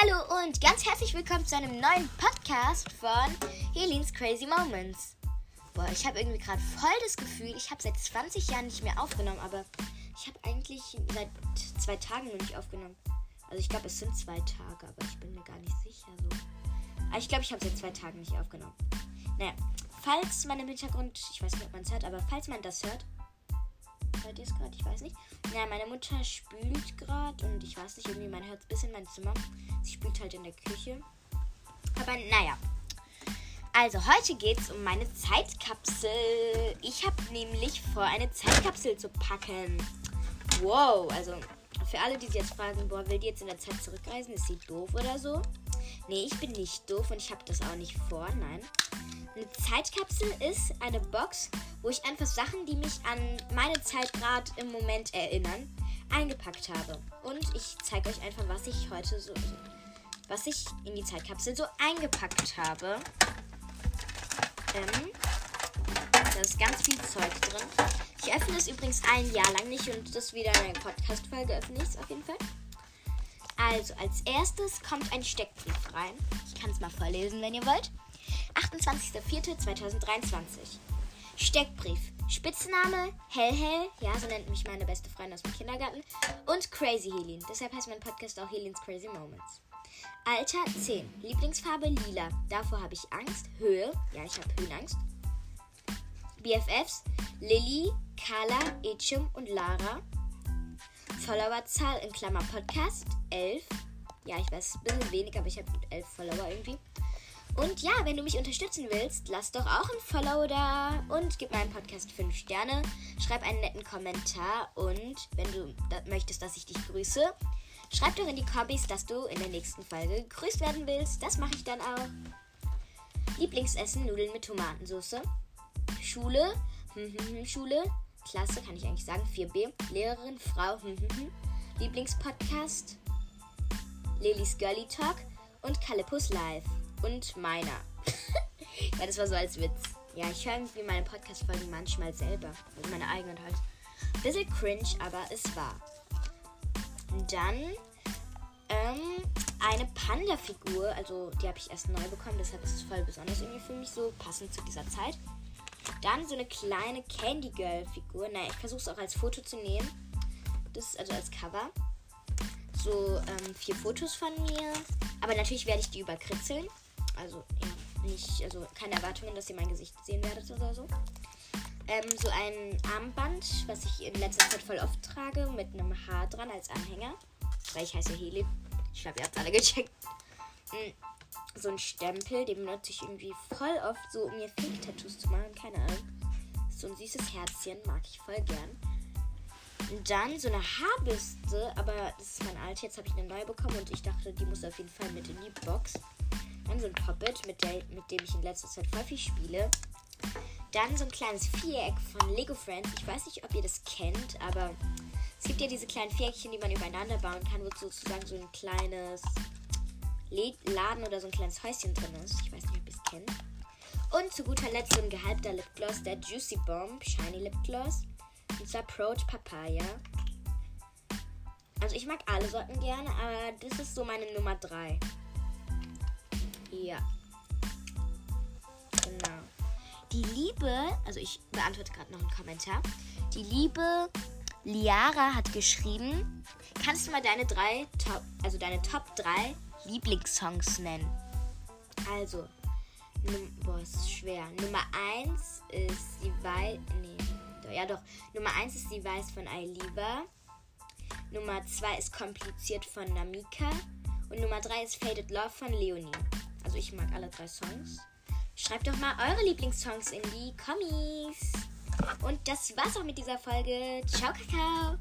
Hallo und ganz herzlich willkommen zu einem neuen Podcast von Helens Crazy Moments. Boah, ich habe irgendwie gerade voll das Gefühl, ich habe seit 20 Jahren nicht mehr aufgenommen, aber ich habe eigentlich seit zwei Tagen noch nicht aufgenommen. Also ich glaube, es sind zwei Tage, aber ich bin mir gar nicht sicher so. Aber ich glaube, ich habe seit zwei Tagen nicht aufgenommen. Naja, falls man im Hintergrund, ich weiß nicht, ob man es hört, aber falls man das hört, hört ihr es gerade? Ich weiß nicht. Ja, meine Mutter spült gerade und ich weiß nicht, irgendwie man hört es bis in mein Zimmer. Sie spült halt in der Küche. Aber naja. Also heute geht es um meine Zeitkapsel. Ich habe nämlich vor, eine Zeitkapsel zu packen. Wow, also für alle, die sich jetzt fragen, boah, will die jetzt in der Zeit zurückreisen? Ist sie doof oder so? Nee, ich bin nicht doof und ich habe das auch nicht vor, nein. Eine Zeitkapsel ist eine Box, wo ich einfach Sachen, die mich an meine Zeit gerade im Moment erinnern, eingepackt habe. Und ich zeige euch einfach, was ich heute so, was ich in die Zeitkapsel so eingepackt habe. Ähm, da ist ganz viel Zeug drin. Ich öffne es übrigens ein Jahr lang nicht und das wieder in einer Podcast-Folge öffne ich es auf jeden Fall. Also, als erstes kommt ein Steckbrief rein. Ich kann es mal vorlesen, wenn ihr wollt. 28.04.2023. Steckbrief. Spitzname Hell Hell, ja, so nennt mich meine beste Freundin aus dem Kindergarten. Und Crazy Helin. Deshalb heißt mein Podcast auch Helins Crazy Moments. Alter 10. Lieblingsfarbe lila. Davor habe ich Angst. Höhe. Ja, ich habe Höhenangst. BFFs Lilly, Carla, Echum und Lara. Followerzahl in Klammer Podcast 11. Ja, ich weiß, ein bisschen wenig, aber ich habe 11 Follower irgendwie. Und ja, wenn du mich unterstützen willst, lass doch auch ein Follow da und gib meinem Podcast 5 Sterne. Schreib einen netten Kommentar und wenn du da möchtest, dass ich dich grüße, schreib doch in die Kombis, dass du in der nächsten Folge gegrüßt werden willst. Das mache ich dann auch. Lieblingsessen: Nudeln mit Tomatensauce. Schule: hm, hm, hm, Schule. Klasse, kann ich eigentlich sagen. 4b. Lehrerin, Frau. Lieblingspodcast: Lillys Girly Talk und Calipus Live und meiner. ja, das war so als Witz. Ja, ich höre irgendwie meine Podcast-Folgen manchmal selber. Also meine eigenen halt. Bisschen cringe, aber es war. Dann ähm, eine Panda-Figur. Also die habe ich erst neu bekommen, deshalb ist es voll besonders irgendwie für mich so, passend zu dieser Zeit. Dann so eine kleine Candy Girl-Figur. Naja, ich versuche es auch als Foto zu nehmen. Das ist also als Cover. So ähm, vier Fotos von mir. Aber natürlich werde ich die überkritzeln. Also ja, nicht, also keine Erwartungen, dass ihr mein Gesicht sehen werdet oder so. Ähm, so ein Armband, was ich in letzter Zeit voll oft trage, mit einem Haar dran als Anhänger. Weil ich heiße Heli. Ich glaube, ihr habt alle gecheckt. Hm, so ein Stempel, den benutze ich irgendwie voll oft, so um mir Fake-Tattoos zu machen. Keine Ahnung. So ein süßes Herzchen, mag ich voll gern. Und dann so eine Haarbürste, aber das ist mein alte. Jetzt habe ich eine neue bekommen und ich dachte, die muss auf jeden Fall mit in die Box. Dann so ein Puppet, mit, der, mit dem ich in letzter Zeit viel spiele. Dann so ein kleines Viereck von Lego Friends. Ich weiß nicht, ob ihr das kennt, aber es gibt ja diese kleinen Viereckchen, die man übereinander bauen kann, wo sozusagen so ein kleines Laden oder so ein kleines Häuschen drin ist. Ich weiß nicht, ob ihr es kennt. Und zu guter Letzt so ein gehalbter Lipgloss, der Juicy Bomb Shiny Lipgloss. Und zwar Approach Papaya. Also ich mag alle Sorten gerne, aber das ist so meine Nummer 3. Ja. Genau. Die liebe, also ich beantworte gerade noch einen Kommentar. Die liebe Liara hat geschrieben, kannst du mal deine drei Top, also deine Top 3 Lieblingssongs nennen? Also, boah, ist schwer. Nummer 1 ist die Weiß, nee, ja doch. Nummer 1 ist die Weiß von Ailiva. Nummer 2 ist kompliziert von Namika. Und Nummer 3 ist Faded Love von Leonie. Also ich mag alle drei Songs. Schreibt doch mal eure Lieblingssongs in die Kommis. Und das war's auch mit dieser Folge. Ciao, Kakao.